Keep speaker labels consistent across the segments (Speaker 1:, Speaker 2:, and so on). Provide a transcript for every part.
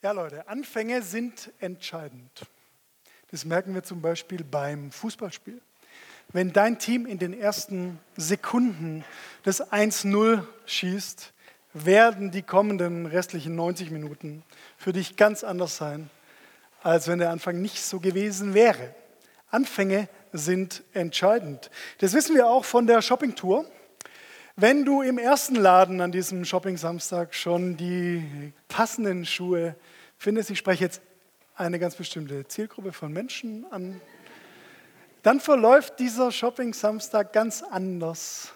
Speaker 1: Ja, Leute, Anfänge sind entscheidend. Das merken wir zum Beispiel beim Fußballspiel. Wenn dein Team in den ersten Sekunden das 1-0 schießt, werden die kommenden restlichen 90 Minuten für dich ganz anders sein, als wenn der Anfang nicht so gewesen wäre. Anfänge sind entscheidend. Das wissen wir auch von der Shoppingtour. Wenn du im ersten Laden an diesem Shopping-Samstag schon die passenden Schuhe findest, ich spreche jetzt eine ganz bestimmte Zielgruppe von Menschen an, dann verläuft dieser Shopping-Samstag ganz anders.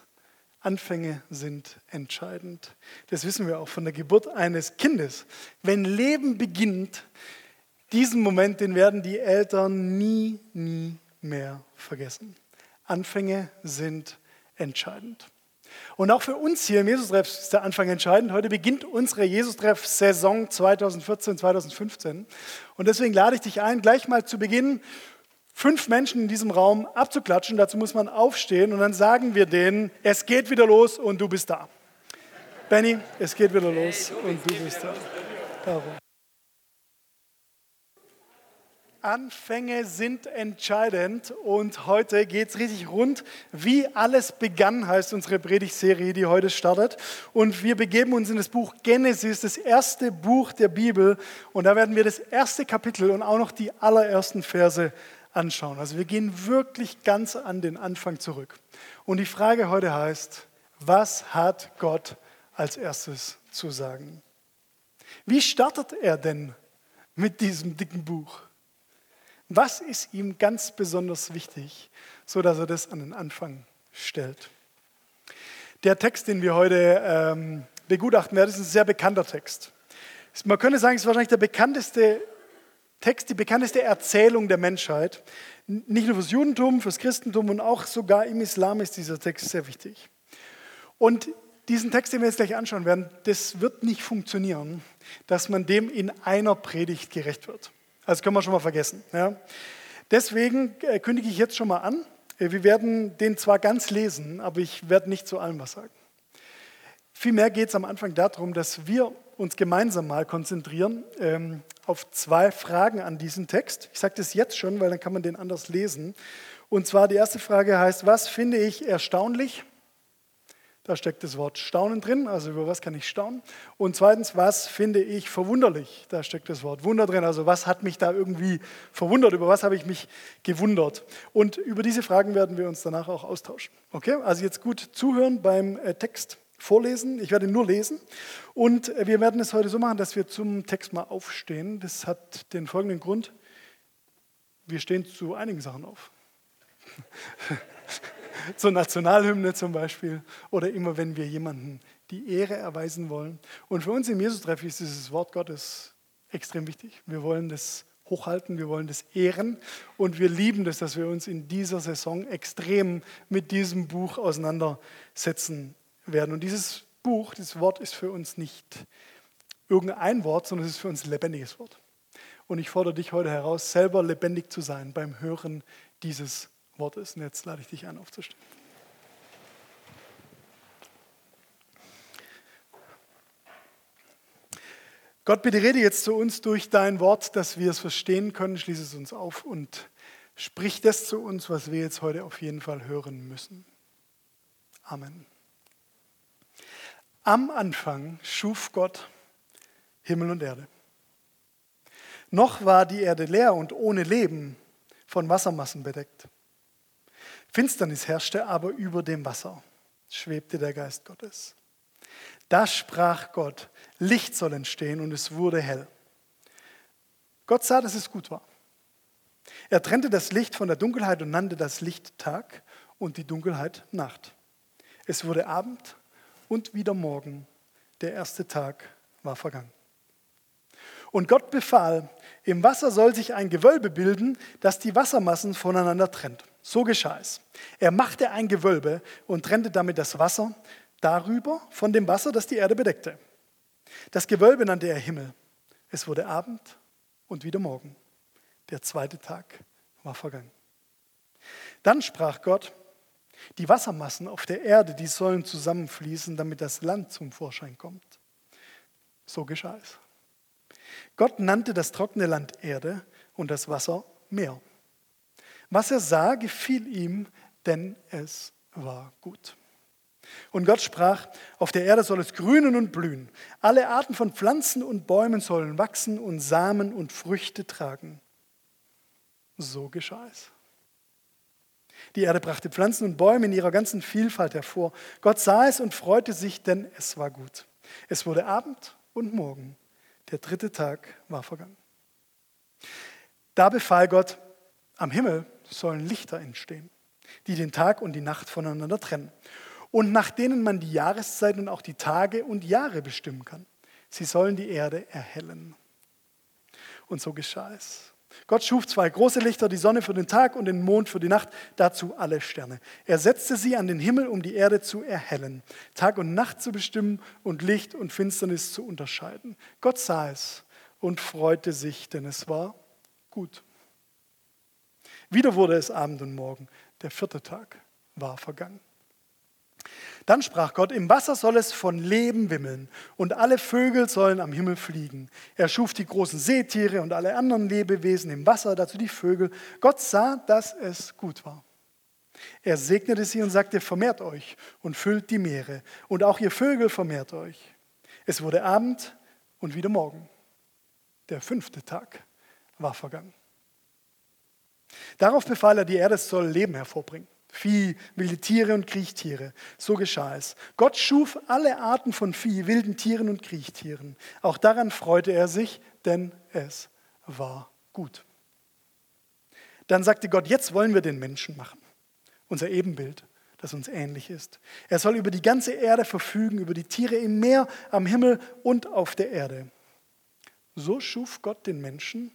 Speaker 1: Anfänge sind entscheidend. Das wissen wir auch von der Geburt eines Kindes. Wenn Leben beginnt, diesen Moment, den werden die Eltern nie, nie mehr vergessen. Anfänge sind entscheidend. Und auch für uns hier im Jesus-Treff ist der Anfang entscheidend. Heute beginnt unsere Jesus-Treff-Saison 2014, 2015. Und deswegen lade ich dich ein, gleich mal zu Beginn fünf Menschen in diesem Raum abzuklatschen. Dazu muss man aufstehen und dann sagen wir denen, es geht wieder los und du bist da. Benny, es geht wieder los und du bist da. Darum. Anfänge sind entscheidend und heute geht es richtig rund. Wie alles begann, heißt unsere Predigtserie, die heute startet. Und wir begeben uns in das Buch Genesis, das erste Buch der Bibel. Und da werden wir das erste Kapitel und auch noch die allerersten Verse anschauen. Also wir gehen wirklich ganz an den Anfang zurück. Und die Frage heute heißt, was hat Gott als erstes zu sagen? Wie startet er denn mit diesem dicken Buch? Was ist ihm ganz besonders wichtig, so dass er das an den Anfang stellt? Der Text, den wir heute ähm, begutachten werden, ist ein sehr bekannter Text. Man könnte sagen, es ist wahrscheinlich der bekannteste Text, die bekannteste Erzählung der Menschheit. Nicht nur fürs Judentum, fürs Christentum und auch sogar im Islam ist dieser Text sehr wichtig. Und diesen Text, den wir jetzt gleich anschauen werden, das wird nicht funktionieren, dass man dem in einer Predigt gerecht wird. Das können wir schon mal vergessen. Ja. Deswegen äh, kündige ich jetzt schon mal an, äh, wir werden den zwar ganz lesen, aber ich werde nicht zu allem was sagen. Vielmehr geht es am Anfang darum, dass wir uns gemeinsam mal konzentrieren ähm, auf zwei Fragen an diesen Text. Ich sage das jetzt schon, weil dann kann man den anders lesen. Und zwar die erste Frage heißt, was finde ich erstaunlich? Da steckt das Wort Staunen drin, also über was kann ich staunen. Und zweitens, was finde ich verwunderlich? Da steckt das Wort Wunder drin, also was hat mich da irgendwie verwundert, über was habe ich mich gewundert? Und über diese Fragen werden wir uns danach auch austauschen. Okay, also jetzt gut zuhören beim äh, Text vorlesen. Ich werde nur lesen. Und äh, wir werden es heute so machen, dass wir zum Text mal aufstehen. Das hat den folgenden Grund. Wir stehen zu einigen Sachen auf. zur Nationalhymne zum Beispiel oder immer wenn wir jemanden die Ehre erweisen wollen. Und für uns im Jesus-Treff ist dieses Wort Gottes extrem wichtig. Wir wollen das hochhalten, wir wollen das ehren und wir lieben das, dass wir uns in dieser Saison extrem mit diesem Buch auseinandersetzen werden. Und dieses Buch, dieses Wort ist für uns nicht irgendein Wort, sondern es ist für uns ein lebendiges Wort. Und ich fordere dich heute heraus, selber lebendig zu sein beim Hören dieses Wortes. Und jetzt lade ich dich an, aufzustehen. Gott, bitte rede jetzt zu uns durch dein Wort, dass wir es verstehen können. Schließe es uns auf und sprich das zu uns, was wir jetzt heute auf jeden Fall hören müssen. Amen. Am Anfang schuf Gott Himmel und Erde. Noch war die Erde leer und ohne Leben von Wassermassen bedeckt. Finsternis herrschte aber über dem Wasser, schwebte der Geist Gottes. Da sprach Gott, Licht soll entstehen und es wurde hell. Gott sah, dass es gut war. Er trennte das Licht von der Dunkelheit und nannte das Licht Tag und die Dunkelheit Nacht. Es wurde Abend und wieder Morgen. Der erste Tag war vergangen. Und Gott befahl, im Wasser soll sich ein Gewölbe bilden, das die Wassermassen voneinander trennt. So geschah es. Er machte ein Gewölbe und trennte damit das Wasser darüber von dem Wasser, das die Erde bedeckte. Das Gewölbe nannte er Himmel. Es wurde Abend und wieder Morgen. Der zweite Tag war vergangen. Dann sprach Gott, die Wassermassen auf der Erde, die sollen zusammenfließen, damit das Land zum Vorschein kommt. So geschah es. Gott nannte das trockene Land Erde und das Wasser Meer. Was er sah, gefiel ihm, denn es war gut. Und Gott sprach, auf der Erde soll es grünen und blühen. Alle Arten von Pflanzen und Bäumen sollen wachsen und Samen und Früchte tragen. So geschah es. Die Erde brachte Pflanzen und Bäume in ihrer ganzen Vielfalt hervor. Gott sah es und freute sich, denn es war gut. Es wurde Abend und Morgen. Der dritte Tag war vergangen. Da befahl Gott, am Himmel sollen Lichter entstehen, die den Tag und die Nacht voneinander trennen und nach denen man die Jahreszeiten und auch die Tage und Jahre bestimmen kann. Sie sollen die Erde erhellen. Und so geschah es. Gott schuf zwei große Lichter, die Sonne für den Tag und den Mond für die Nacht, dazu alle Sterne. Er setzte sie an den Himmel, um die Erde zu erhellen, Tag und Nacht zu bestimmen und Licht und Finsternis zu unterscheiden. Gott sah es und freute sich, denn es war gut. Wieder wurde es Abend und Morgen, der vierte Tag war vergangen. Dann sprach Gott, im Wasser soll es von Leben wimmeln und alle Vögel sollen am Himmel fliegen. Er schuf die großen Seetiere und alle anderen Lebewesen im Wasser, dazu die Vögel. Gott sah, dass es gut war. Er segnete sie und sagte, vermehrt euch und füllt die Meere und auch ihr Vögel vermehrt euch. Es wurde Abend und wieder Morgen. Der fünfte Tag war vergangen. Darauf befahl er, die Erde soll Leben hervorbringen. Vieh, wilde Tiere und Kriechtiere. So geschah es. Gott schuf alle Arten von Vieh, wilden Tieren und Kriechtieren. Auch daran freute er sich, denn es war gut. Dann sagte Gott, jetzt wollen wir den Menschen machen, unser Ebenbild, das uns ähnlich ist. Er soll über die ganze Erde verfügen, über die Tiere im Meer, am Himmel und auf der Erde. So schuf Gott den Menschen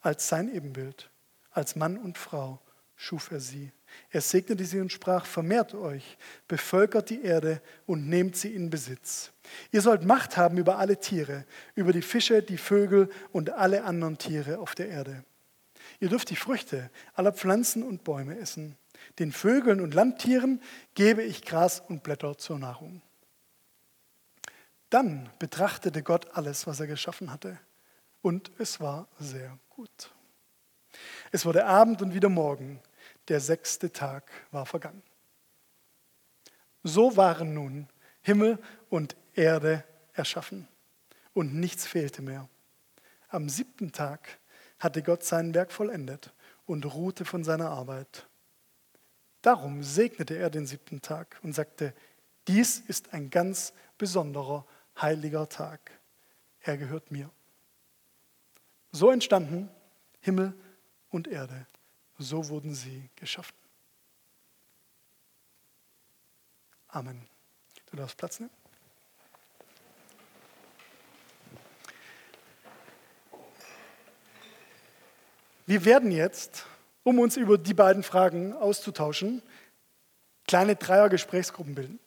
Speaker 1: als sein Ebenbild, als Mann und Frau schuf er sie. Er segnete sie und sprach, vermehrt euch, bevölkert die Erde und nehmt sie in Besitz. Ihr sollt Macht haben über alle Tiere, über die Fische, die Vögel und alle anderen Tiere auf der Erde. Ihr dürft die Früchte aller Pflanzen und Bäume essen. Den Vögeln und Landtieren gebe ich Gras und Blätter zur Nahrung. Dann betrachtete Gott alles, was er geschaffen hatte, und es war sehr gut. Es wurde Abend und wieder Morgen der sechste Tag war vergangen. So waren nun Himmel und Erde erschaffen und nichts fehlte mehr. Am siebten Tag hatte Gott sein Werk vollendet und ruhte von seiner Arbeit. Darum segnete er den siebten Tag und sagte, dies ist ein ganz besonderer, heiliger Tag. Er gehört mir. So entstanden Himmel und Erde so wurden sie geschaffen. Amen. Du darfst Platz nehmen. Wir werden jetzt, um uns über die beiden Fragen auszutauschen, kleine Dreier-Gesprächsgruppen bilden.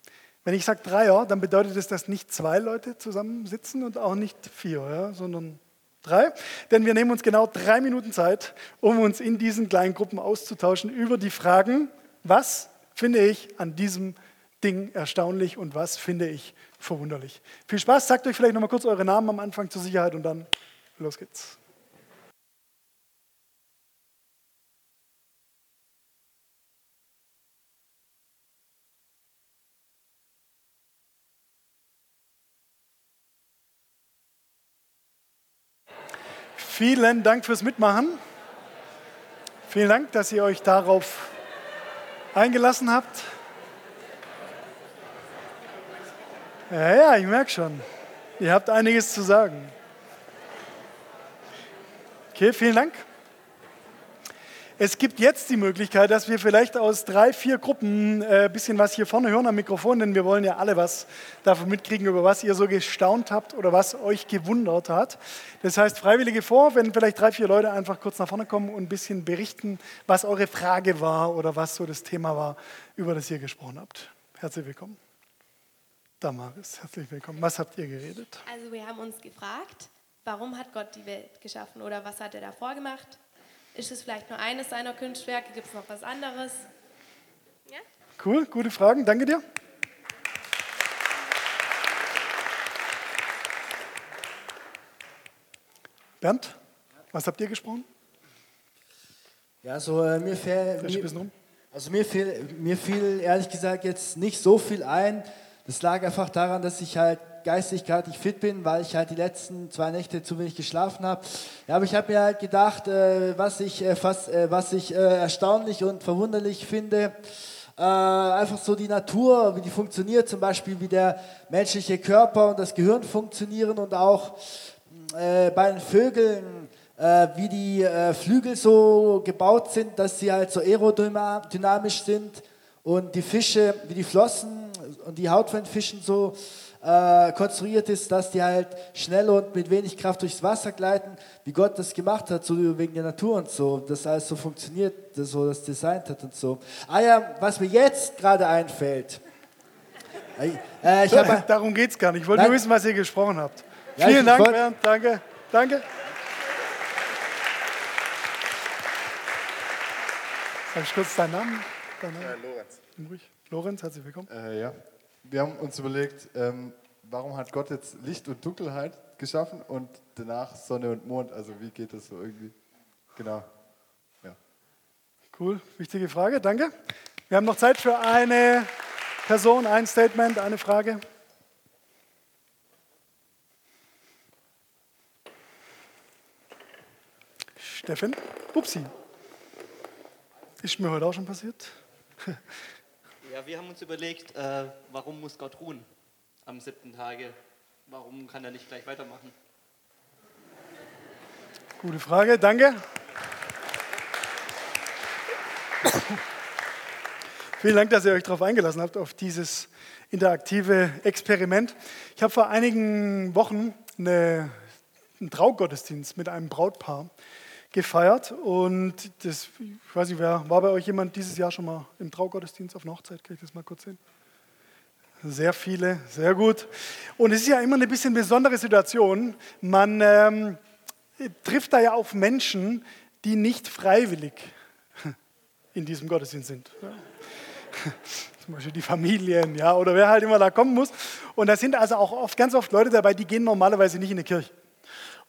Speaker 1: Wenn ich sage Dreier, dann bedeutet es, dass nicht zwei Leute zusammensitzen und auch nicht vier, ja, sondern Drei. Denn wir nehmen uns genau drei Minuten Zeit, um uns in diesen kleinen Gruppen auszutauschen über die Fragen, was finde ich an diesem Ding erstaunlich und was finde ich verwunderlich. Viel Spaß, sagt euch vielleicht nochmal kurz eure Namen am Anfang zur Sicherheit und dann los geht's. Vielen Dank fürs Mitmachen. Vielen Dank, dass ihr euch darauf eingelassen habt. Ja, ja, ich merke schon. Ihr habt einiges zu sagen. Okay, vielen Dank. Es gibt jetzt die Möglichkeit, dass wir vielleicht aus drei, vier Gruppen ein äh, bisschen was hier vorne hören am Mikrofon, denn wir wollen ja alle was davon mitkriegen, über was ihr so gestaunt habt oder was euch gewundert hat. Das heißt, Freiwillige vor, wenn vielleicht drei, vier Leute einfach kurz nach vorne kommen und ein bisschen berichten, was eure Frage war oder was so das Thema war, über das ihr gesprochen habt. Herzlich willkommen. Damaris, herzlich willkommen. Was habt ihr geredet?
Speaker 2: Also wir haben uns gefragt, warum hat Gott die Welt geschaffen oder was hat er davor gemacht? Ist es vielleicht nur eines seiner Kunstwerke? Gibt es noch was anderes?
Speaker 1: Ja? Cool, gute Fragen. Danke dir. Bernd, was habt ihr gesprochen?
Speaker 3: Ja, so äh, mir, fäll,
Speaker 1: Frisch ein
Speaker 3: mir,
Speaker 1: bisschen rum.
Speaker 3: also mir fiel, mir fiel ehrlich gesagt jetzt nicht so viel ein. Das lag einfach daran, dass ich halt geistig gerade nicht fit bin, weil ich halt die letzten zwei Nächte zu wenig geschlafen habe. Ja, aber ich habe mir halt gedacht, äh, was ich, äh, fast, äh, was ich äh, erstaunlich und verwunderlich finde, äh, einfach so die Natur, wie die funktioniert, zum Beispiel wie der menschliche Körper und das Gehirn funktionieren und auch äh, bei den Vögeln, wie die Flügel so gebaut sind, dass sie halt so aerodynamisch sind und die Fische, wie die Flossen und die Haut von Fischen so äh, konstruiert ist, dass die halt schnell und mit wenig Kraft durchs Wasser gleiten, wie Gott das gemacht hat, so wegen der Natur und so, das alles so funktioniert, das so das designt hat und so. Ah ja, was mir jetzt gerade einfällt, äh, ich habe
Speaker 1: Darum geht es gar nicht. Ich wollte nur wissen, was ihr gesprochen habt.
Speaker 3: Ja,
Speaker 1: Vielen Dank,
Speaker 3: wollt-
Speaker 1: Bernd. Danke. Danke. Sag ich kurz deinen Namen? Deinen Namen?
Speaker 4: Äh, Lorenz.
Speaker 1: Lorenz, herzlich willkommen.
Speaker 4: Äh, ja. Wir haben uns überlegt, ähm, warum hat Gott jetzt Licht und Dunkelheit geschaffen und danach Sonne und Mond? Also wie geht das so irgendwie? Genau. Ja.
Speaker 1: Cool, wichtige Frage, danke. Wir haben noch Zeit für eine Person, ein Statement, eine Frage. Steffen, upsi. Ist mir heute auch schon passiert.
Speaker 5: Ja, wir haben uns überlegt, äh, warum muss Gott ruhen am siebten Tage? Warum kann er nicht gleich weitermachen?
Speaker 1: Gute Frage, danke. Vielen Dank, dass ihr euch darauf eingelassen habt, auf dieses interaktive Experiment. Ich habe vor einigen Wochen eine, einen Traugottesdienst mit einem Brautpaar gefeiert und das, ich weiß nicht, wer, war bei euch jemand dieses Jahr schon mal im Traugottesdienst auf einer Hochzeit? Kann ich das mal kurz sehen? Sehr viele, sehr gut. Und es ist ja immer eine bisschen besondere Situation. Man ähm, trifft da ja auf Menschen, die nicht freiwillig in diesem Gottesdienst sind. Ja. Zum Beispiel die Familien, ja, oder wer halt immer da kommen muss. Und da sind also auch oft, ganz oft Leute dabei, die gehen normalerweise nicht in die Kirche.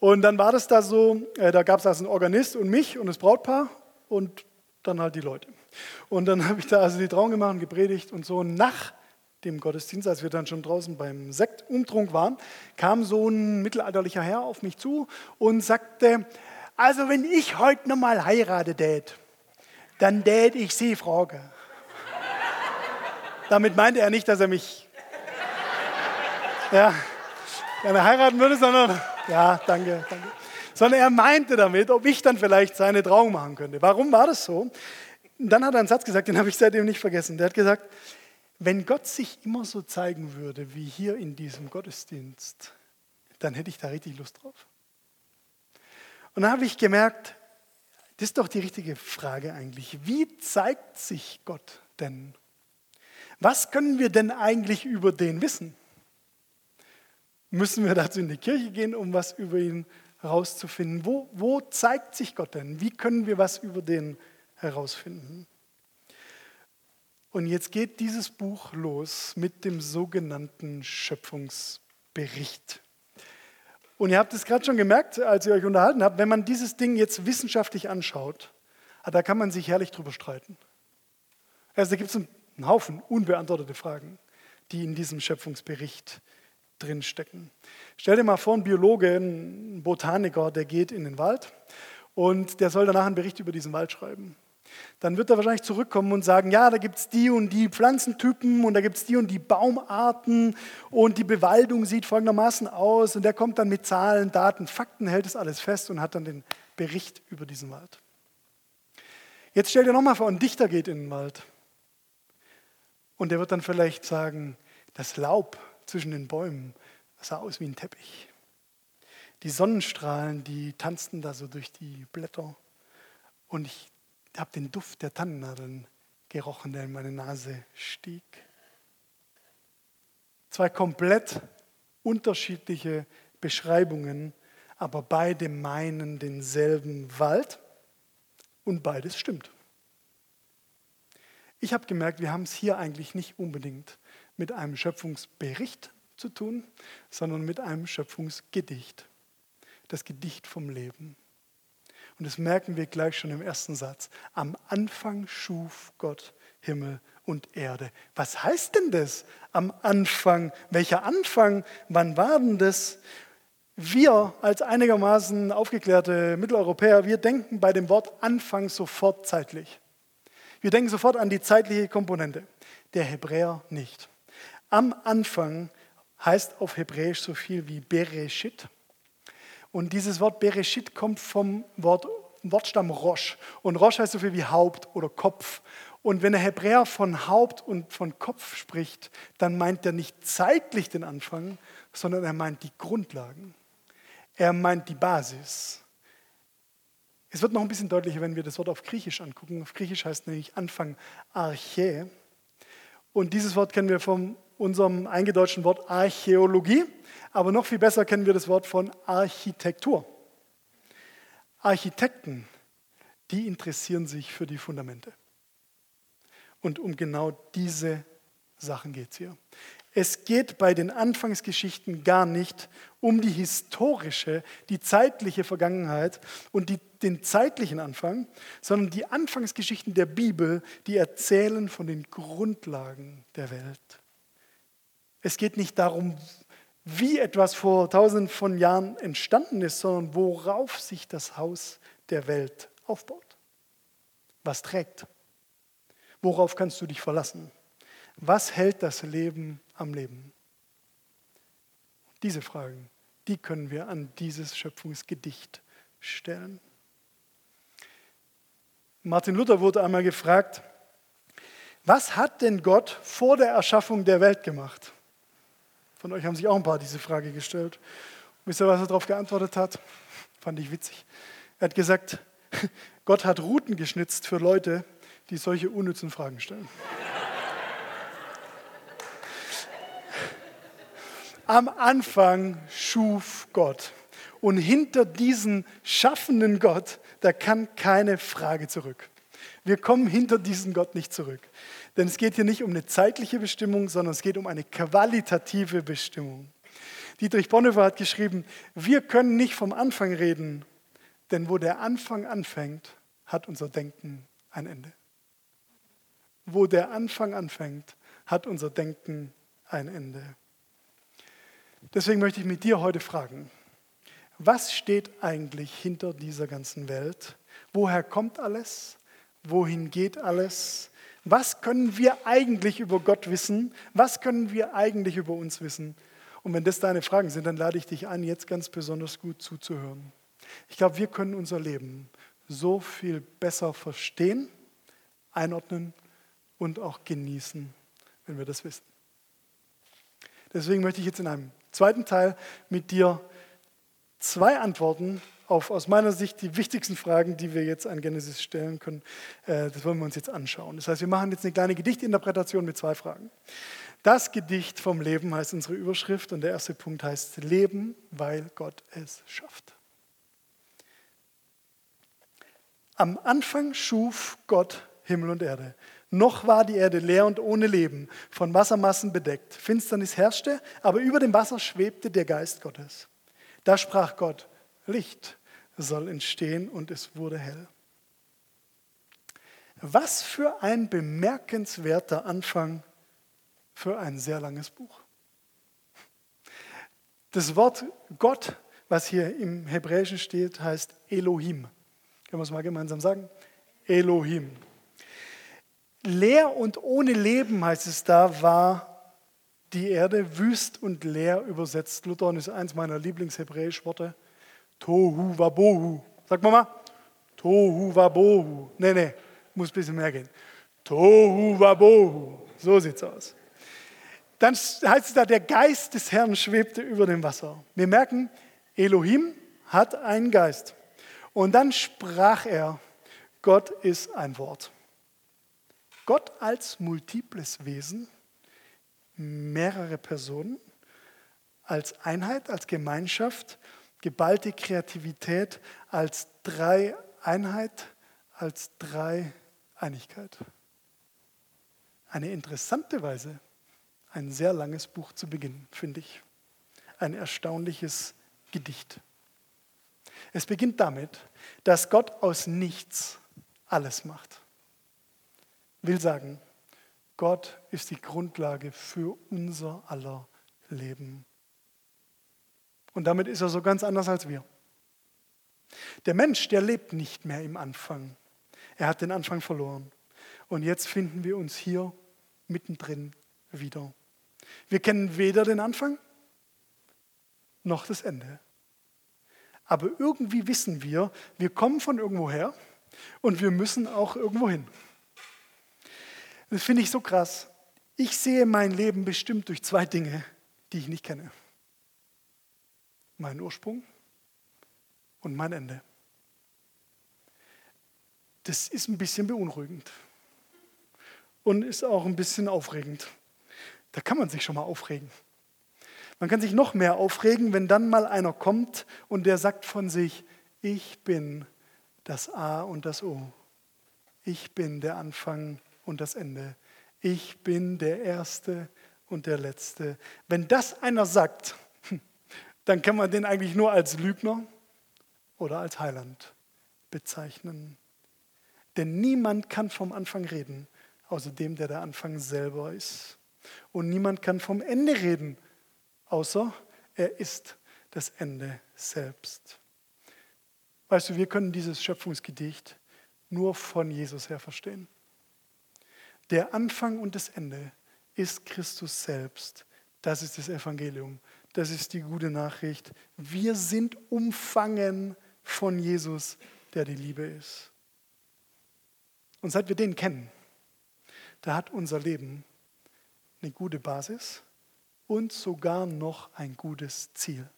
Speaker 1: Und dann war das da so, äh, da gab es also einen Organist und mich und das Brautpaar und dann halt die Leute. Und dann habe ich da also die Trauung gemacht und gepredigt und so. Nach dem Gottesdienst, als wir dann schon draußen beim Sektumtrunk waren, kam so ein mittelalterlicher Herr auf mich zu und sagte, also wenn ich heute nochmal heirate, Dad, dann Dad ich Sie frage. Damit meinte er nicht, dass er mich ja, gerne heiraten würde, sondern, ja, danke, danke. Sondern er meinte damit, ob ich dann vielleicht seine Trauung machen könnte. Warum war das so? Dann hat er einen Satz gesagt, den habe ich seitdem nicht vergessen. Der hat gesagt, wenn Gott sich immer so zeigen würde wie hier in diesem Gottesdienst, dann hätte ich da richtig Lust drauf. Und dann habe ich gemerkt, das ist doch die richtige Frage eigentlich. Wie zeigt sich Gott denn? Was können wir denn eigentlich über den wissen? Müssen wir dazu in die Kirche gehen, um was über ihn herauszufinden? Wo, wo zeigt sich Gott denn? Wie können wir was über den herausfinden? Und jetzt geht dieses Buch los mit dem sogenannten Schöpfungsbericht. Und ihr habt es gerade schon gemerkt, als ihr euch unterhalten habt, wenn man dieses Ding jetzt wissenschaftlich anschaut, ah, da kann man sich herrlich drüber streiten. Also da gibt es einen Haufen unbeantwortete Fragen, die in diesem Schöpfungsbericht drinstecken. Stell dir mal vor, ein Biologe, ein Botaniker, der geht in den Wald und der soll danach einen Bericht über diesen Wald schreiben. Dann wird er wahrscheinlich zurückkommen und sagen, ja, da gibt es die und die Pflanzentypen und da gibt es die und die Baumarten und die Bewaldung sieht folgendermaßen aus und der kommt dann mit Zahlen, Daten, Fakten, hält das alles fest und hat dann den Bericht über diesen Wald. Jetzt stell dir nochmal vor, ein Dichter geht in den Wald und der wird dann vielleicht sagen, das Laub zwischen den Bäumen sah aus wie ein Teppich. Die Sonnenstrahlen, die tanzten da so durch die Blätter und ich habe den Duft der Tannennadeln gerochen, der in meine Nase stieg. Zwei komplett unterschiedliche Beschreibungen, aber beide meinen denselben Wald und beides stimmt. Ich habe gemerkt, wir haben es hier eigentlich nicht unbedingt mit einem Schöpfungsbericht zu tun, sondern mit einem Schöpfungsgedicht. das Gedicht vom Leben. Und das merken wir gleich schon im ersten Satz. Am Anfang schuf Gott Himmel und Erde. Was heißt denn das am Anfang? Welcher Anfang? Wann war denn das? Wir als einigermaßen aufgeklärte Mitteleuropäer, wir denken bei dem Wort Anfang sofort zeitlich. Wir denken sofort an die zeitliche Komponente. Der Hebräer nicht. Am Anfang heißt auf Hebräisch so viel wie Bereshit. Und dieses Wort Bereshit kommt vom Wort, Wortstamm Rosh. Und Rosh heißt so viel wie Haupt oder Kopf. Und wenn der Hebräer von Haupt und von Kopf spricht, dann meint er nicht zeitlich den Anfang, sondern er meint die Grundlagen. Er meint die Basis. Es wird noch ein bisschen deutlicher, wenn wir das Wort auf Griechisch angucken. Auf Griechisch heißt nämlich Anfang Arche. Und dieses Wort kennen wir von unserem eingedeutschten Wort Archäologie. Aber noch viel besser kennen wir das Wort von Architektur. Architekten, die interessieren sich für die Fundamente. Und um genau diese Sachen geht es hier. Es geht bei den Anfangsgeschichten gar nicht um die historische, die zeitliche Vergangenheit und die, den zeitlichen Anfang, sondern die Anfangsgeschichten der Bibel, die erzählen von den Grundlagen der Welt. Es geht nicht darum, wie etwas vor tausenden von Jahren entstanden ist, sondern worauf sich das Haus der Welt aufbaut. Was trägt? Worauf kannst du dich verlassen? Was hält das Leben am Leben? Diese Fragen, die können wir an dieses Schöpfungsgedicht stellen. Martin Luther wurde einmal gefragt, was hat denn Gott vor der Erschaffung der Welt gemacht? Von euch haben sich auch ein paar diese Frage gestellt. Und wisst ihr, was er darauf geantwortet hat? Fand ich witzig. Er hat gesagt, Gott hat Routen geschnitzt für Leute, die solche unnützen Fragen stellen. Am Anfang schuf Gott. Und hinter diesen schaffenden Gott, da kann keine Frage zurück. Wir kommen hinter diesen Gott nicht zurück. Denn es geht hier nicht um eine zeitliche Bestimmung, sondern es geht um eine qualitative Bestimmung. Dietrich Bonhoeffer hat geschrieben, wir können nicht vom Anfang reden, denn wo der Anfang anfängt, hat unser Denken ein Ende. Wo der Anfang anfängt, hat unser Denken ein Ende. Deswegen möchte ich mit dir heute fragen, was steht eigentlich hinter dieser ganzen Welt? Woher kommt alles? Wohin geht alles? Was können wir eigentlich über Gott wissen? Was können wir eigentlich über uns wissen? Und wenn das deine Fragen sind, dann lade ich dich ein, jetzt ganz besonders gut zuzuhören. Ich glaube, wir können unser Leben so viel besser verstehen, einordnen und auch genießen, wenn wir das wissen. Deswegen möchte ich jetzt in einem zweiten Teil mit dir zwei Antworten auf aus meiner Sicht die wichtigsten Fragen, die wir jetzt an Genesis stellen können. Äh, das wollen wir uns jetzt anschauen. Das heißt, wir machen jetzt eine kleine Gedichtinterpretation mit zwei Fragen. Das Gedicht vom Leben heißt unsere Überschrift und der erste Punkt heißt Leben, weil Gott es schafft. Am Anfang schuf Gott Himmel und Erde. Noch war die Erde leer und ohne Leben, von Wassermassen bedeckt. Finsternis herrschte, aber über dem Wasser schwebte der Geist Gottes. Da sprach Gott, Licht soll entstehen und es wurde hell. Was für ein bemerkenswerter Anfang für ein sehr langes Buch. Das Wort Gott, was hier im Hebräischen steht, heißt Elohim. Können wir es mal gemeinsam sagen? Elohim. Leer und ohne Leben heißt es da, war die Erde wüst und leer übersetzt. Luther ist eins meiner Lieblingshebräisch-Worte. Tohu wabohu. Sag mal mal. Tohu wabohu. Nee, nee, muss ein bisschen mehr gehen. Tohu wabohu. So sieht's aus. Dann heißt es da, der Geist des Herrn schwebte über dem Wasser. Wir merken, Elohim hat einen Geist. Und dann sprach er, Gott ist ein Wort. Gott als multiples Wesen, mehrere Personen, als Einheit, als Gemeinschaft geballte Kreativität als drei Einheit, als drei Einigkeit. Eine interessante Weise, ein sehr langes Buch zu beginnen, finde ich. Ein erstaunliches Gedicht. Es beginnt damit, dass Gott aus nichts alles macht. Will sagen, Gott ist die Grundlage für unser aller Leben. Und damit ist er so ganz anders als wir. Der Mensch, der lebt nicht mehr im Anfang. Er hat den Anfang verloren. Und jetzt finden wir uns hier mittendrin wieder. Wir kennen weder den Anfang noch das Ende. Aber irgendwie wissen wir, wir kommen von irgendwo her und wir müssen auch irgendwo hin. Das finde ich so krass. Ich sehe mein Leben bestimmt durch zwei Dinge, die ich nicht kenne. Mein Ursprung und mein Ende. Das ist ein bisschen beunruhigend und ist auch ein bisschen aufregend. Da kann man sich schon mal aufregen. Man kann sich noch mehr aufregen, wenn dann mal einer kommt und der sagt von sich, ich bin das A und das O. Ich bin der Anfang und das Ende. Ich bin der Erste und der Letzte. Wenn das einer sagt, dann kann man den eigentlich nur als Lügner oder als Heiland bezeichnen. Denn niemand kann vom Anfang reden, außer dem, der der Anfang selber ist. Und niemand kann vom Ende reden, außer er ist das Ende selbst. Weißt du, wir können dieses Schöpfungsgedicht nur von Jesus her verstehen. Der Anfang und das Ende ist Christus selbst. Das ist das Evangelium. Das ist die gute Nachricht. Wir sind umfangen von Jesus, der die Liebe ist. Und seit wir den kennen, da hat unser Leben eine gute Basis und sogar noch ein gutes Ziel.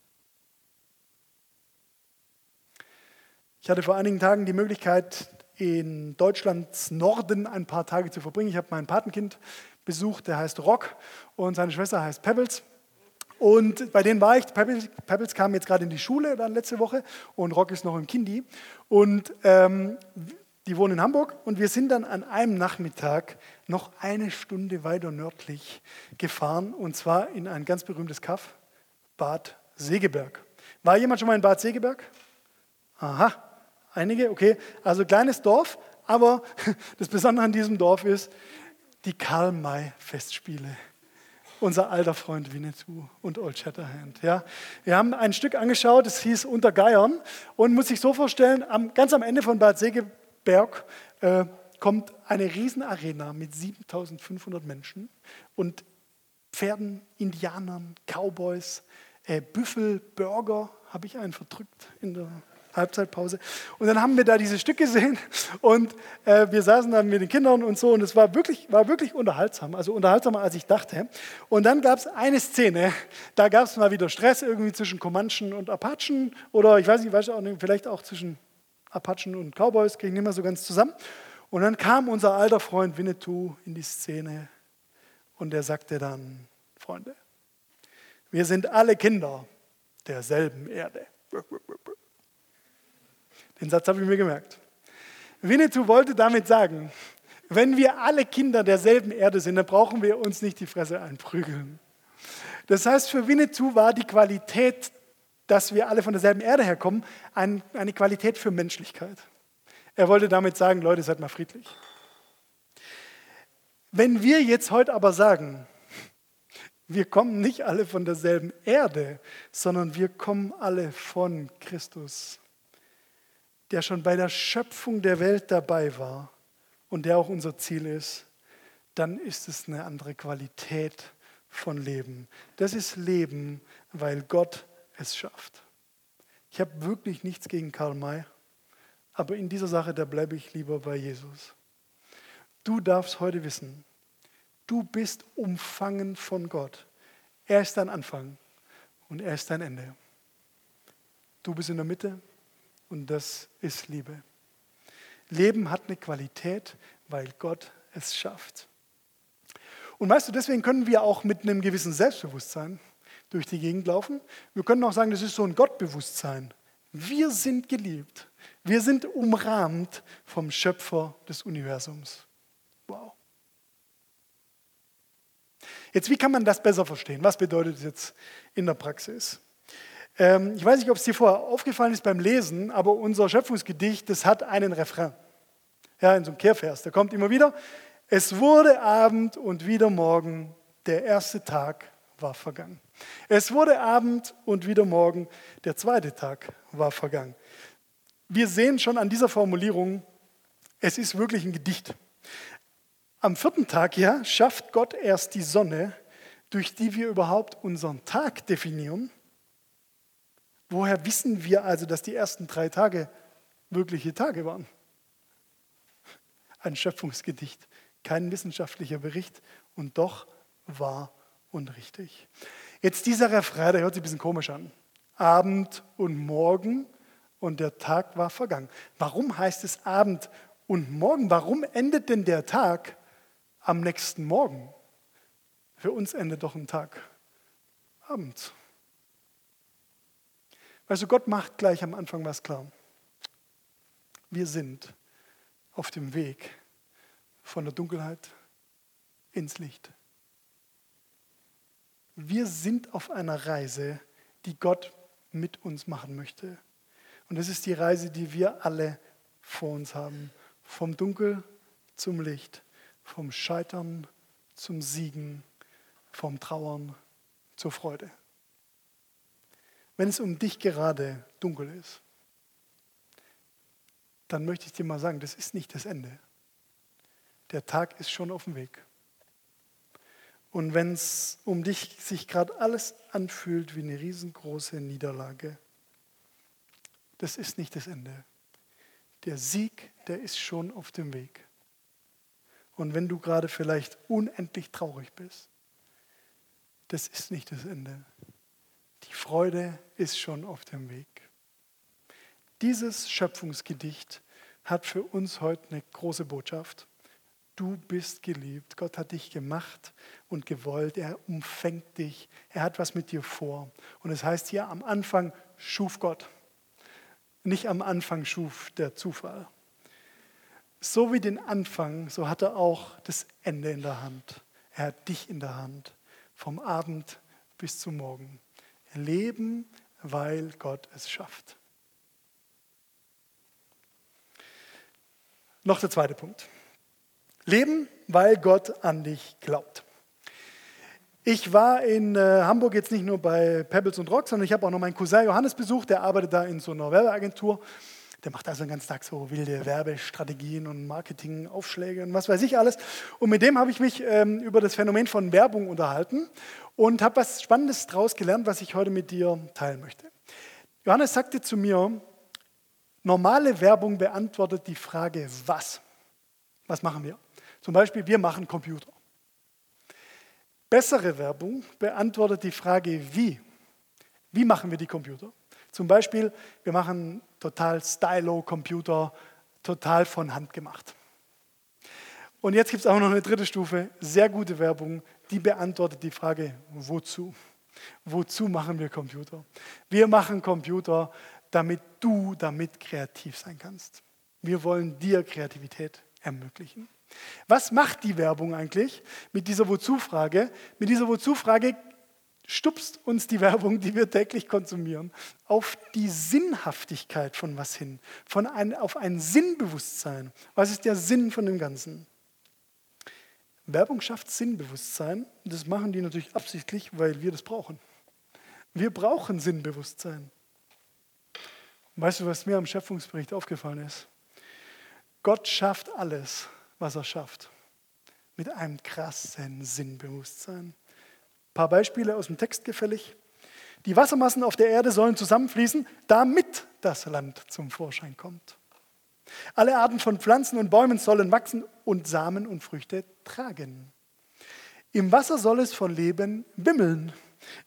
Speaker 1: Ich hatte vor einigen Tagen die Möglichkeit, in Deutschlands Norden ein paar Tage zu verbringen. Ich habe mein Patenkind besucht, der heißt Rock und seine Schwester heißt Pebbles. Und bei denen war ich, Pebbles, Pebbles kam jetzt gerade in die Schule dann letzte Woche und Rock ist noch im Kindi. Und ähm, die wohnen in Hamburg und wir sind dann an einem Nachmittag noch eine Stunde weiter nördlich gefahren und zwar in ein ganz berühmtes Kaff, Bad Segeberg. War jemand schon mal in Bad Segeberg? Aha, einige, okay. Also kleines Dorf, aber das Besondere an diesem Dorf ist die Karl-May-Festspiele. Unser alter Freund Winnetou und Old Shatterhand. Ja. Wir haben ein Stück angeschaut, das hieß Unter Geiern und muss sich so vorstellen, am, ganz am Ende von Bad Segeberg äh, kommt eine Riesenarena mit 7500 Menschen und Pferden, Indianern, Cowboys, äh, Büffel, Burger, habe ich einen verdrückt in der Halbzeitpause. Und dann haben wir da dieses Stück gesehen und äh, wir saßen dann mit den Kindern und so und es war wirklich, war wirklich unterhaltsam, also unterhaltsamer als ich dachte. Und dann gab es eine Szene, da gab es mal wieder Stress irgendwie zwischen Comanchen und Apachen oder ich weiß nicht, weiß auch nicht, vielleicht auch zwischen Apachen und Cowboys, ging nicht mehr so ganz zusammen. Und dann kam unser alter Freund Winnetou in die Szene und er sagte dann, Freunde, wir sind alle Kinder derselben Erde. Den Satz habe ich mir gemerkt. Winnetou wollte damit sagen, wenn wir alle Kinder derselben Erde sind, dann brauchen wir uns nicht die Fresse einprügeln. Das heißt, für Winnetou war die Qualität, dass wir alle von derselben Erde herkommen, eine Qualität für Menschlichkeit. Er wollte damit sagen, Leute, seid mal friedlich. Wenn wir jetzt heute aber sagen, wir kommen nicht alle von derselben Erde, sondern wir kommen alle von Christus der schon bei der Schöpfung der Welt dabei war und der auch unser Ziel ist, dann ist es eine andere Qualität von Leben. Das ist Leben, weil Gott es schafft. Ich habe wirklich nichts gegen Karl May, aber in dieser Sache, da bleibe ich lieber bei Jesus. Du darfst heute wissen, du bist umfangen von Gott. Er ist dein Anfang und er ist dein Ende. Du bist in der Mitte und das ist Liebe. Leben hat eine Qualität, weil Gott es schafft. Und weißt du, deswegen können wir auch mit einem gewissen Selbstbewusstsein durch die Gegend laufen. Wir können auch sagen, das ist so ein Gottbewusstsein. Wir sind geliebt. Wir sind umrahmt vom Schöpfer des Universums. Wow. Jetzt, wie kann man das besser verstehen? Was bedeutet das jetzt in der Praxis? Ähm, ich weiß nicht, ob es dir vorher aufgefallen ist beim Lesen, aber unser Schöpfungsgedicht, das hat einen Refrain. Ja, in so einem Kehrvers. Der kommt immer wieder. Es wurde Abend und wieder Morgen, der erste Tag war vergangen. Es wurde Abend und wieder Morgen, der zweite Tag war vergangen. Wir sehen schon an dieser Formulierung, es ist wirklich ein Gedicht. Am vierten Tag ja schafft Gott erst die Sonne, durch die wir überhaupt unseren Tag definieren. Woher wissen wir also, dass die ersten drei Tage wirkliche Tage waren? Ein Schöpfungsgedicht, kein wissenschaftlicher Bericht und doch wahr und richtig. Jetzt dieser Refrain, der hört sich ein bisschen komisch an. Abend und Morgen und der Tag war vergangen. Warum heißt es Abend und Morgen? Warum endet denn der Tag am nächsten Morgen? Für uns endet doch ein Tag abends. Du, Gott macht gleich am Anfang was klar. Wir sind auf dem Weg von der Dunkelheit ins Licht. Wir sind auf einer Reise, die Gott mit uns machen möchte. Und das ist die Reise, die wir alle vor uns haben. Vom Dunkel zum Licht, vom Scheitern zum Siegen, vom Trauern zur Freude. Wenn es um dich gerade dunkel ist, dann möchte ich dir mal sagen, das ist nicht das Ende. Der Tag ist schon auf dem Weg. Und wenn es um dich sich gerade alles anfühlt wie eine riesengroße Niederlage, das ist nicht das Ende. Der Sieg, der ist schon auf dem Weg. Und wenn du gerade vielleicht unendlich traurig bist, das ist nicht das Ende. Die Freude ist schon auf dem Weg. Dieses Schöpfungsgedicht hat für uns heute eine große Botschaft. Du bist geliebt. Gott hat dich gemacht und gewollt. Er umfängt dich. Er hat was mit dir vor. Und es heißt hier, am Anfang schuf Gott. Nicht am Anfang schuf der Zufall. So wie den Anfang, so hat er auch das Ende in der Hand. Er hat dich in der Hand. Vom Abend bis zum Morgen. Leben, weil Gott es schafft. Noch der zweite Punkt. Leben, weil Gott an dich glaubt. Ich war in äh, Hamburg jetzt nicht nur bei Pebbles und Rock, sondern ich habe auch noch meinen Cousin Johannes besucht, der arbeitet da in so einer Werbeagentur. Der macht also den ganzen Tag so wilde Werbestrategien und Marketingaufschläge und was weiß ich alles. Und mit dem habe ich mich ähm, über das Phänomen von Werbung unterhalten und habe was Spannendes daraus gelernt, was ich heute mit dir teilen möchte. Johannes sagte zu mir, normale Werbung beantwortet die Frage, was? Was machen wir? Zum Beispiel, wir machen Computer. Bessere Werbung beantwortet die Frage, wie. Wie machen wir die Computer? Zum Beispiel, wir machen total Stylo-Computer, total von Hand gemacht. Und jetzt gibt es auch noch eine dritte Stufe, sehr gute Werbung, die beantwortet die Frage, wozu? Wozu machen wir Computer? Wir machen Computer, damit du damit kreativ sein kannst. Wir wollen dir Kreativität ermöglichen. Was macht die Werbung eigentlich mit dieser Wozu-Frage? Mit dieser Wozu-Frage stupst uns die Werbung, die wir täglich konsumieren, auf die Sinnhaftigkeit von was hin, von ein, auf ein Sinnbewusstsein. Was ist der Sinn von dem Ganzen? Werbung schafft Sinnbewusstsein. Das machen die natürlich absichtlich, weil wir das brauchen. Wir brauchen Sinnbewusstsein. Weißt du, was mir am Schöpfungsbericht aufgefallen ist? Gott schafft alles, was er schafft, mit einem krassen Sinnbewusstsein. Ein paar Beispiele aus dem Text gefällig. Die Wassermassen auf der Erde sollen zusammenfließen, damit das Land zum Vorschein kommt. Alle Arten von Pflanzen und Bäumen sollen wachsen und Samen und Früchte tragen. Im Wasser soll es von Leben wimmeln.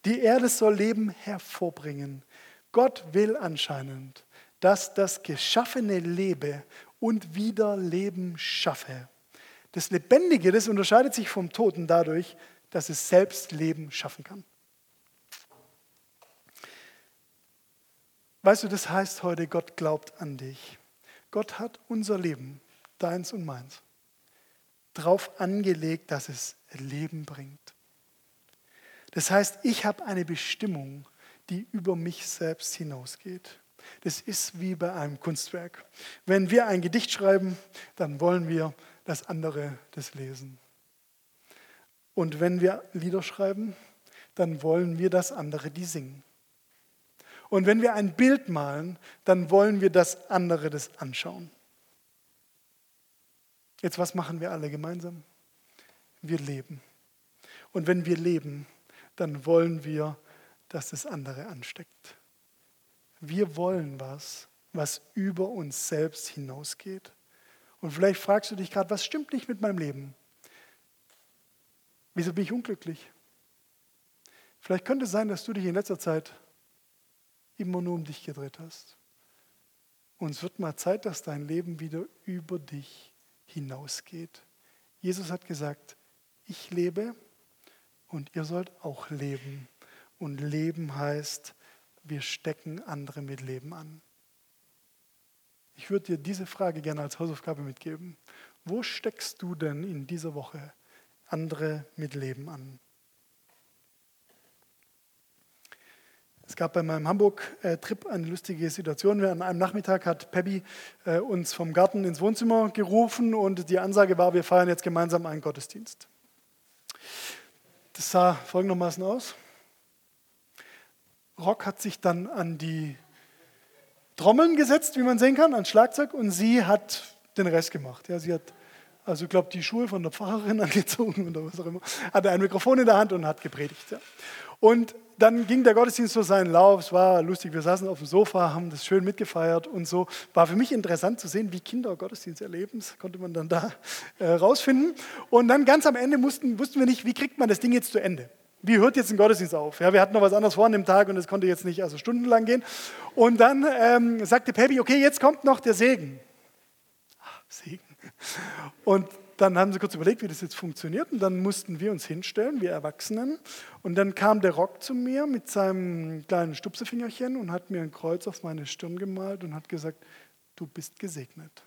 Speaker 1: Die Erde soll Leben hervorbringen. Gott will anscheinend, dass das Geschaffene lebe und wieder Leben schaffe. Das Lebendige, das unterscheidet sich vom Toten dadurch, dass es selbst Leben schaffen kann. Weißt du, das heißt heute, Gott glaubt an dich. Gott hat unser Leben, deins und meins, darauf angelegt, dass es Leben bringt. Das heißt, ich habe eine Bestimmung, die über mich selbst hinausgeht. Das ist wie bei einem Kunstwerk. Wenn wir ein Gedicht schreiben, dann wollen wir, dass andere das lesen. Und wenn wir Lieder schreiben, dann wollen wir, dass andere die singen. Und wenn wir ein Bild malen, dann wollen wir, dass andere das anschauen. Jetzt, was machen wir alle gemeinsam? Wir leben. Und wenn wir leben, dann wollen wir, dass das andere ansteckt. Wir wollen was, was über uns selbst hinausgeht. Und vielleicht fragst du dich gerade, was stimmt nicht mit meinem Leben? Wieso bin ich unglücklich? Vielleicht könnte es sein, dass du dich in letzter Zeit immer nur um dich gedreht hast. Und es wird mal Zeit, dass dein Leben wieder über dich hinausgeht. Jesus hat gesagt, ich lebe und ihr sollt auch leben. Und Leben heißt, wir stecken andere mit Leben an. Ich würde dir diese Frage gerne als Hausaufgabe mitgeben. Wo steckst du denn in dieser Woche andere mit Leben an? Es gab bei meinem Hamburg-Trip eine lustige Situation. An einem Nachmittag hat Pebby äh, uns vom Garten ins Wohnzimmer gerufen und die Ansage war, wir feiern jetzt gemeinsam einen Gottesdienst. Das sah folgendermaßen aus. Rock hat sich dann an die Trommeln gesetzt, wie man sehen kann, ans Schlagzeug und sie hat den Rest gemacht. Ja, sie hat, also ich glaube, die Schuhe von der Pfarrerin angezogen oder was auch immer, hatte ein Mikrofon in der Hand und hat gepredigt. Ja. Und dann ging der Gottesdienst so seinen Lauf. Es war lustig. Wir saßen auf dem Sofa, haben das schön mitgefeiert und so. War für mich interessant zu sehen, wie Kinder Gottesdienst erleben. Das konnte man dann da äh, rausfinden. Und dann ganz am Ende mussten, wussten wir nicht, wie kriegt man das Ding jetzt zu Ende. Wie hört jetzt ein Gottesdienst auf? Ja, wir hatten noch was anderes vor an dem Tag und es konnte jetzt nicht also stundenlang gehen. Und dann ähm, sagte Peppy, okay, jetzt kommt noch der Segen. Ach, Segen. Und dann haben sie kurz überlegt, wie das jetzt funktioniert. Und dann mussten wir uns hinstellen, wir Erwachsenen. Und dann kam der Rock zu mir mit seinem kleinen Stupsefingerchen und hat mir ein Kreuz auf meine Stirn gemalt und hat gesagt, du bist gesegnet.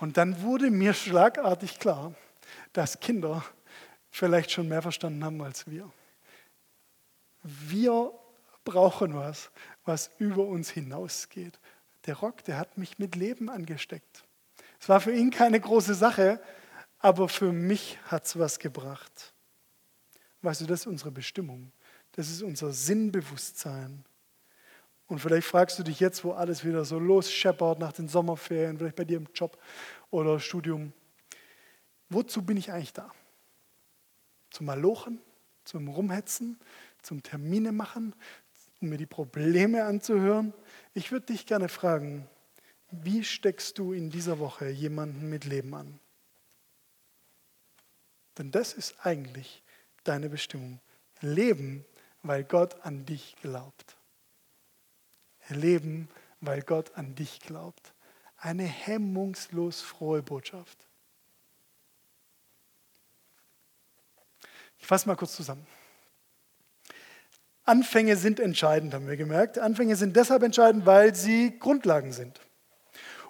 Speaker 1: Und dann wurde mir schlagartig klar, dass Kinder vielleicht schon mehr verstanden haben als wir. Wir brauchen was, was über uns hinausgeht. Der Rock, der hat mich mit Leben angesteckt. Es war für ihn keine große Sache, aber für mich hat es was gebracht. Weißt du, das ist unsere Bestimmung. Das ist unser Sinnbewusstsein. Und vielleicht fragst du dich jetzt, wo alles wieder so losscheppert nach den Sommerferien, vielleicht bei dir im Job oder Studium, wozu bin ich eigentlich da? Zum Malochen, zum Rumhetzen, zum Termine machen, um mir die Probleme anzuhören? Ich würde dich gerne fragen, wie steckst du in dieser Woche jemanden mit Leben an? Denn das ist eigentlich deine Bestimmung. Leben, weil Gott an dich glaubt. Leben, weil Gott an dich glaubt. Eine hemmungslos frohe Botschaft. Ich fasse mal kurz zusammen. Anfänge sind entscheidend, haben wir gemerkt. Anfänge sind deshalb entscheidend, weil sie Grundlagen sind.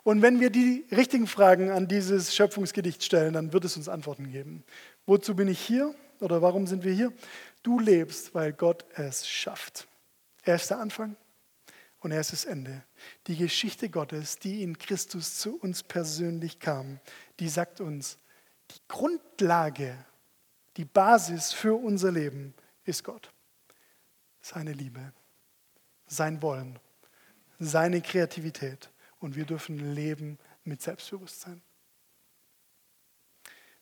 Speaker 1: Und wenn wir die richtigen Fragen an dieses Schöpfungsgedicht stellen, dann wird es uns Antworten geben. Wozu bin ich hier oder warum sind wir hier? Du lebst, weil Gott es schafft. Er ist der Anfang und er ist das Ende. Die Geschichte Gottes, die in Christus zu uns persönlich kam, die sagt uns, die Grundlage, die Basis für unser Leben ist Gott. Seine Liebe, sein Wollen, seine Kreativität und wir dürfen leben mit Selbstbewusstsein.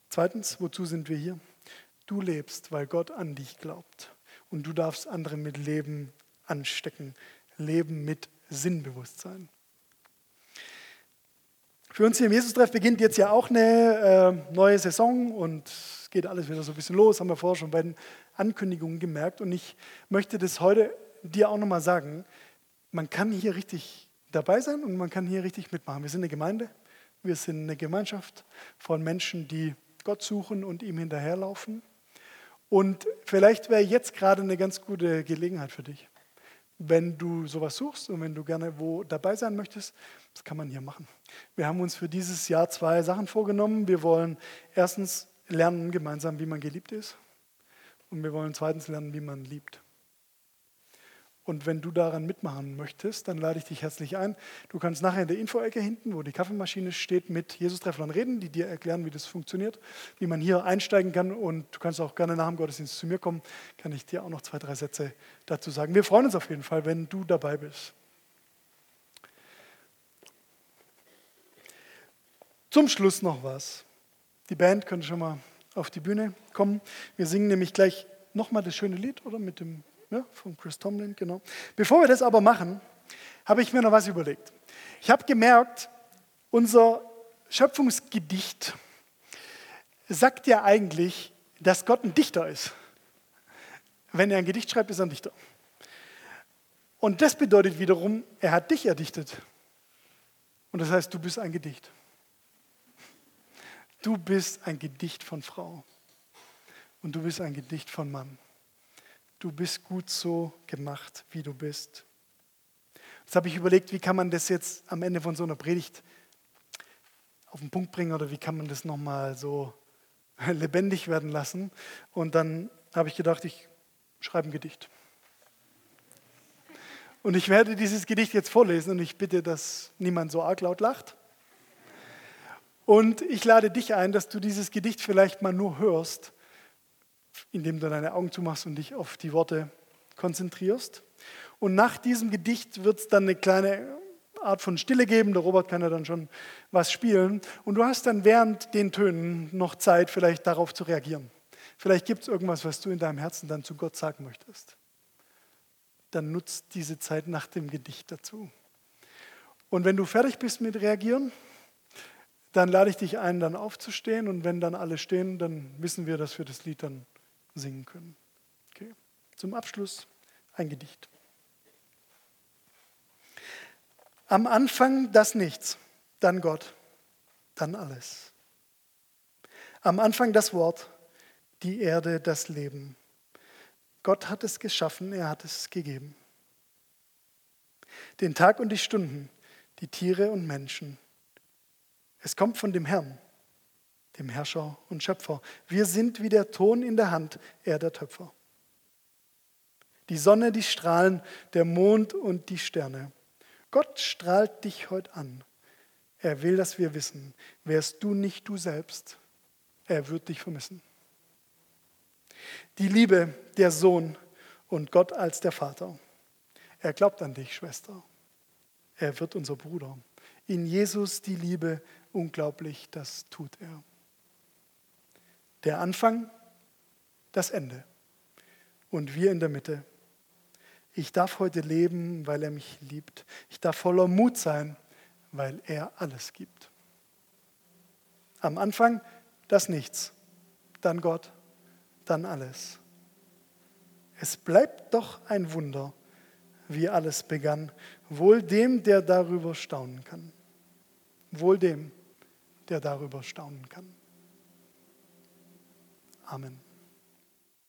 Speaker 1: Zweitens, wozu sind wir hier? Du lebst, weil Gott an dich glaubt. Und du darfst andere mit Leben anstecken. Leben mit Sinnbewusstsein. Für uns hier im Jesus-Treff beginnt jetzt ja auch eine äh, neue Saison und es geht alles wieder so ein bisschen los, haben wir vorher schon bei den Ankündigungen gemerkt. Und ich möchte das heute dir auch nochmal sagen. Man kann hier richtig dabei sein und man kann hier richtig mitmachen. Wir sind eine Gemeinde, wir sind eine Gemeinschaft von Menschen, die Gott suchen und ihm hinterherlaufen. Und vielleicht wäre jetzt gerade eine ganz gute Gelegenheit für dich. Wenn du sowas suchst und wenn du gerne wo dabei sein möchtest, das kann man hier machen. Wir haben uns für dieses Jahr zwei Sachen vorgenommen. Wir wollen erstens lernen gemeinsam, wie man geliebt ist. Und wir wollen zweitens lernen, wie man liebt. Und wenn du daran mitmachen möchtest, dann lade ich dich herzlich ein. Du kannst nachher in der Infoecke hinten, wo die Kaffeemaschine steht, mit Jesus-Trefflern reden, die dir erklären, wie das funktioniert, wie man hier einsteigen kann. Und du kannst auch gerne nach dem Gottesdienst zu mir kommen, kann ich dir auch noch zwei, drei Sätze dazu sagen. Wir freuen uns auf jeden Fall, wenn du dabei bist. Zum Schluss noch was. Die Band könnte schon mal auf die Bühne kommen. Wir singen nämlich gleich nochmal das schöne Lied, oder? Mit dem ja, von Chris Tomlin, genau. Bevor wir das aber machen, habe ich mir noch was überlegt. Ich habe gemerkt, unser Schöpfungsgedicht sagt ja eigentlich, dass Gott ein Dichter ist. Wenn er ein Gedicht schreibt, ist er ein Dichter. Und das bedeutet wiederum, er hat dich erdichtet. Und das heißt, du bist ein Gedicht. Du bist ein Gedicht von Frau. Und du bist ein Gedicht von Mann du bist gut so gemacht, wie du bist. Jetzt habe ich überlegt, wie kann man das jetzt am Ende von so einer Predigt auf den Punkt bringen oder wie kann man das nochmal so lebendig werden lassen. Und dann habe ich gedacht, ich schreibe ein Gedicht. Und ich werde dieses Gedicht jetzt vorlesen und ich bitte, dass niemand so arg laut lacht. Und ich lade dich ein, dass du dieses Gedicht vielleicht mal nur hörst indem du deine Augen zumachst und dich auf die Worte konzentrierst. Und nach diesem Gedicht wird es dann eine kleine Art von Stille geben. Der Robert kann ja dann schon was spielen. Und du hast dann während den Tönen noch Zeit, vielleicht darauf zu reagieren. Vielleicht gibt es irgendwas, was du in deinem Herzen dann zu Gott sagen möchtest. Dann nutzt diese Zeit nach dem Gedicht dazu. Und wenn du fertig bist mit Reagieren, dann lade ich dich ein, dann aufzustehen. Und wenn dann alle stehen, dann wissen wir, dass wir das Lied dann singen können. Okay. Zum Abschluss ein Gedicht. Am Anfang das Nichts, dann Gott, dann alles. Am Anfang das Wort, die Erde, das Leben. Gott hat es geschaffen, er hat es gegeben. Den Tag und die Stunden, die Tiere und Menschen. Es kommt von dem Herrn, dem Herrscher und Schöpfer. Wir sind wie der Ton in der Hand, er der Töpfer. Die Sonne, die Strahlen, der Mond und die Sterne. Gott strahlt dich heute an. Er will, dass wir wissen, wärst du nicht du selbst, er wird dich vermissen. Die Liebe, der Sohn und Gott als der Vater. Er glaubt an dich, Schwester. Er wird unser Bruder. In Jesus die Liebe, unglaublich, das tut er. Der Anfang, das Ende. Und wir in der Mitte. Ich darf heute leben, weil er mich liebt. Ich darf voller Mut sein, weil er alles gibt. Am Anfang das Nichts, dann Gott, dann alles. Es bleibt doch ein Wunder, wie alles begann, wohl dem, der darüber staunen kann. Wohl dem, der darüber staunen kann. Amen.